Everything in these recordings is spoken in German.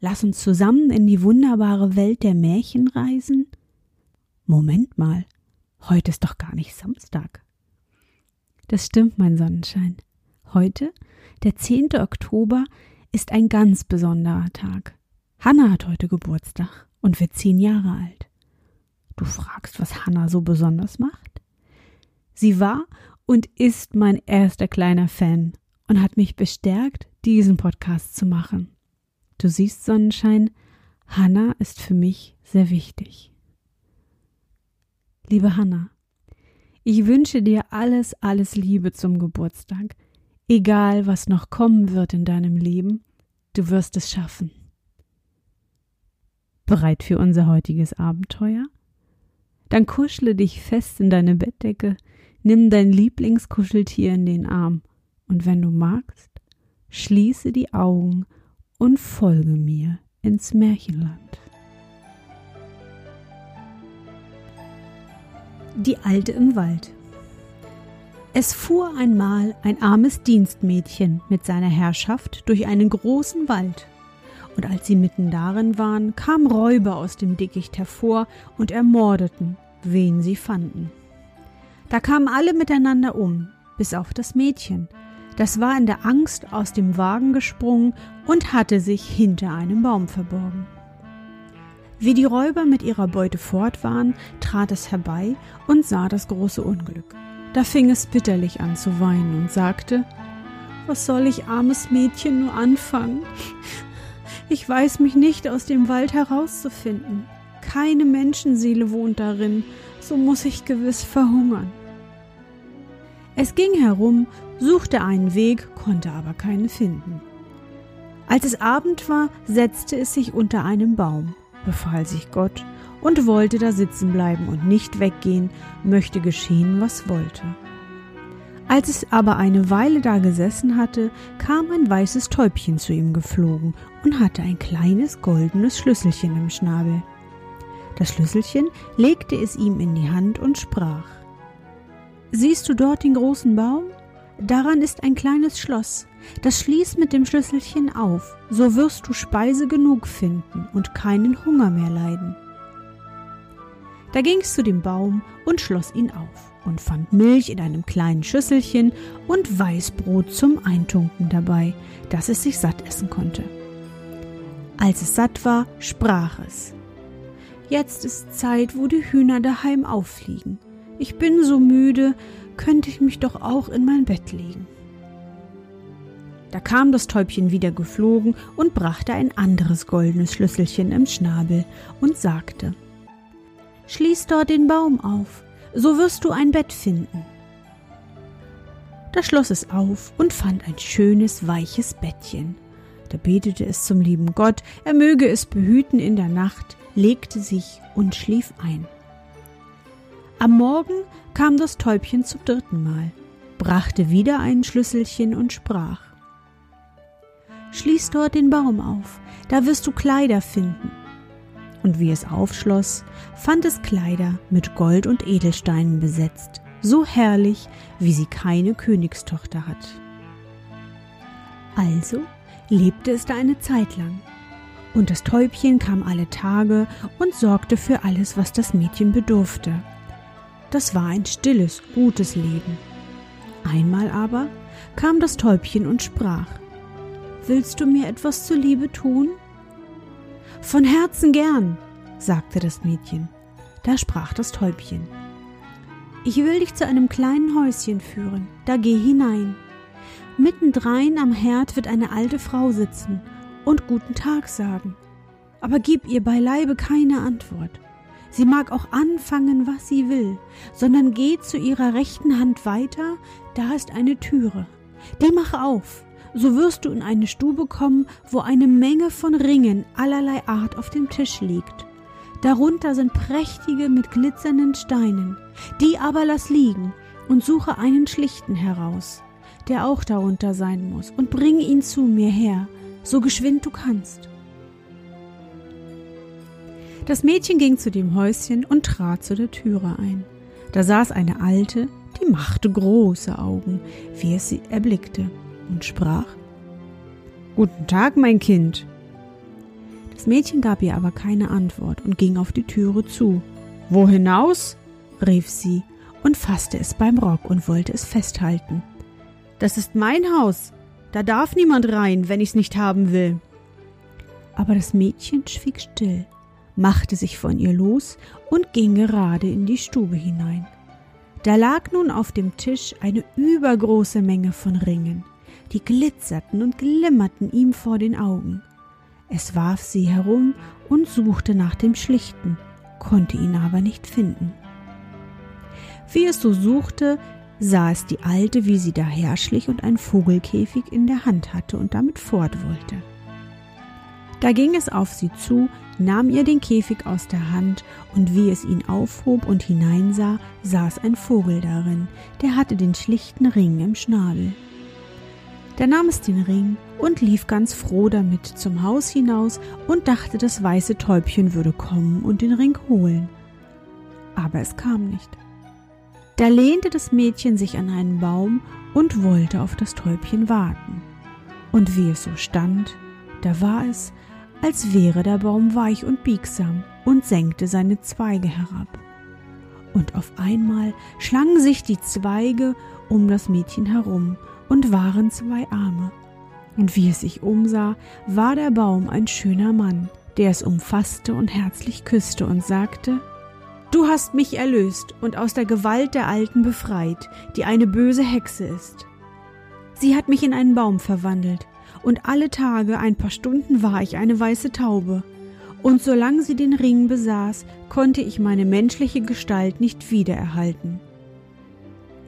Lass uns zusammen in die wunderbare Welt der Märchen reisen? Moment mal, heute ist doch gar nicht Samstag. Das stimmt, mein Sonnenschein. Heute, der 10. Oktober, ist ein ganz besonderer Tag. Hanna hat heute Geburtstag und wird zehn Jahre alt. Du fragst, was Hanna so besonders macht? Sie war und ist mein erster kleiner Fan und hat mich bestärkt, diesen Podcast zu machen. Du siehst, Sonnenschein, Hanna ist für mich sehr wichtig. Liebe Hanna, ich wünsche dir alles, alles Liebe zum Geburtstag. Egal, was noch kommen wird in deinem Leben, du wirst es schaffen. Bereit für unser heutiges Abenteuer? Dann kuschle dich fest in deine Bettdecke, nimm dein Lieblingskuscheltier in den Arm und wenn du magst, schließe die Augen und folge mir ins Märchenland. Die Alte im Wald Es fuhr einmal ein armes Dienstmädchen mit seiner Herrschaft durch einen großen Wald, und als sie mitten darin waren, kamen Räuber aus dem Dickicht hervor und ermordeten, wen sie fanden. Da kamen alle miteinander um, bis auf das Mädchen, das war in der Angst aus dem Wagen gesprungen und hatte sich hinter einem Baum verborgen. Wie die Räuber mit ihrer Beute fort waren, trat es herbei und sah das große Unglück. Da fing es bitterlich an zu weinen und sagte Was soll ich, armes Mädchen, nur anfangen? Ich weiß mich nicht aus dem Wald herauszufinden. Keine Menschenseele wohnt darin, so muss ich gewiss verhungern. Es ging herum, suchte einen Weg, konnte aber keinen finden. Als es Abend war, setzte es sich unter einem Baum, befahl sich Gott und wollte da sitzen bleiben und nicht weggehen, möchte geschehen, was wollte. Als es aber eine Weile da gesessen hatte, kam ein weißes Täubchen zu ihm geflogen und hatte ein kleines goldenes Schlüsselchen im Schnabel. Das Schlüsselchen legte es ihm in die Hand und sprach Siehst du dort den großen Baum? Daran ist ein kleines Schloss, das schließt mit dem Schlüsselchen auf, so wirst du Speise genug finden und keinen Hunger mehr leiden. Da ging es zu dem Baum und schloss ihn auf und fand Milch in einem kleinen Schüsselchen und Weißbrot zum Eintunken dabei, dass es sich satt essen konnte. Als es satt war, sprach es Jetzt ist Zeit, wo die Hühner daheim auffliegen. Ich bin so müde, könnte ich mich doch auch in mein Bett legen. Da kam das Täubchen wieder geflogen und brachte ein anderes goldenes Schlüsselchen im Schnabel und sagte Schließ dort den Baum auf, so wirst du ein Bett finden. Da schloss es auf und fand ein schönes, weiches Bettchen. Da betete es zum lieben Gott, er möge es behüten in der Nacht, legte sich und schlief ein. Am Morgen kam das Täubchen zum dritten Mal, brachte wieder ein Schlüsselchen und sprach Schließ dort den Baum auf, da wirst du Kleider finden. Und wie es aufschloss, fand es Kleider mit Gold und Edelsteinen besetzt, so herrlich, wie sie keine Königstochter hat. Also lebte es da eine Zeit lang, und das Täubchen kam alle Tage und sorgte für alles, was das Mädchen bedurfte, das war ein stilles, gutes Leben. Einmal aber kam das Täubchen und sprach Willst du mir etwas zuliebe tun? Von Herzen gern, sagte das Mädchen. Da sprach das Täubchen Ich will dich zu einem kleinen Häuschen führen, da geh hinein. Mittendrein am Herd wird eine alte Frau sitzen und guten Tag sagen, aber gib ihr beileibe keine Antwort. Sie mag auch anfangen, was sie will, sondern geh zu ihrer rechten Hand weiter, da ist eine Türe. Die mach auf, so wirst du in eine Stube kommen, wo eine Menge von Ringen allerlei Art auf dem Tisch liegt. Darunter sind prächtige mit glitzernden Steinen. Die aber lass liegen und suche einen schlichten heraus, der auch darunter sein muss, und bring ihn zu mir her, so geschwind du kannst. Das Mädchen ging zu dem Häuschen und trat zu der Türe ein. Da saß eine Alte, die machte große Augen, wie es sie erblickte, und sprach Guten Tag, mein Kind. Das Mädchen gab ihr aber keine Antwort und ging auf die Türe zu. Wo hinaus? rief sie und fasste es beim Rock und wollte es festhalten. Das ist mein Haus. Da darf niemand rein, wenn ich's nicht haben will. Aber das Mädchen schwieg still, machte sich von ihr los und ging gerade in die Stube hinein. Da lag nun auf dem Tisch eine übergroße Menge von Ringen, die glitzerten und glimmerten ihm vor den Augen. Es warf sie herum und suchte nach dem Schlichten, konnte ihn aber nicht finden. Wie es so suchte, sah es die Alte, wie sie daherschlich und einen Vogelkäfig in der Hand hatte und damit fort wollte. Da ging es auf sie zu, nahm ihr den Käfig aus der Hand, und wie es ihn aufhob und hineinsah, saß ein Vogel darin, der hatte den schlichten Ring im Schnabel. Da nahm es den Ring und lief ganz froh damit zum Haus hinaus und dachte, das weiße Täubchen würde kommen und den Ring holen. Aber es kam nicht. Da lehnte das Mädchen sich an einen Baum und wollte auf das Täubchen warten. Und wie es so stand, da war es, als wäre der Baum weich und biegsam und senkte seine Zweige herab. Und auf einmal schlangen sich die Zweige um das Mädchen herum und waren zwei Arme. Und wie es sich umsah, war der Baum ein schöner Mann, der es umfasste und herzlich küsste und sagte, Du hast mich erlöst und aus der Gewalt der Alten befreit, die eine böse Hexe ist. Sie hat mich in einen Baum verwandelt, und alle Tage ein paar Stunden war ich eine weiße Taube, und solange sie den Ring besaß, konnte ich meine menschliche Gestalt nicht wiedererhalten.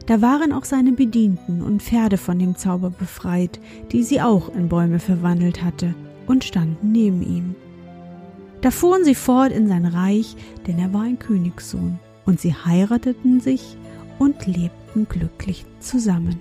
Da waren auch seine Bedienten und Pferde von dem Zauber befreit, die sie auch in Bäume verwandelt hatte, und standen neben ihm. Da fuhren sie fort in sein Reich, denn er war ein Königssohn, und sie heirateten sich und lebten glücklich zusammen.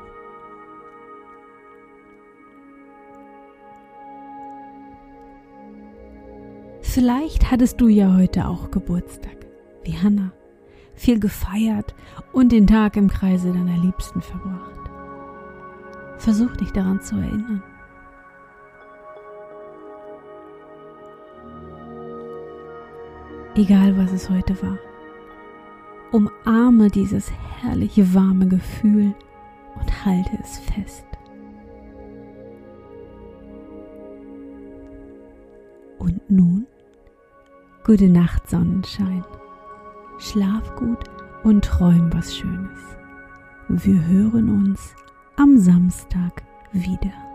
Vielleicht hattest du ja heute auch Geburtstag, wie Hannah, viel gefeiert und den Tag im Kreise deiner Liebsten verbracht. Versuch dich daran zu erinnern. Egal was es heute war, umarme dieses herrliche warme Gefühl und halte es fest. Und nun Gute Nacht, Sonnenschein. Schlaf gut und träum was Schönes. Wir hören uns am Samstag wieder.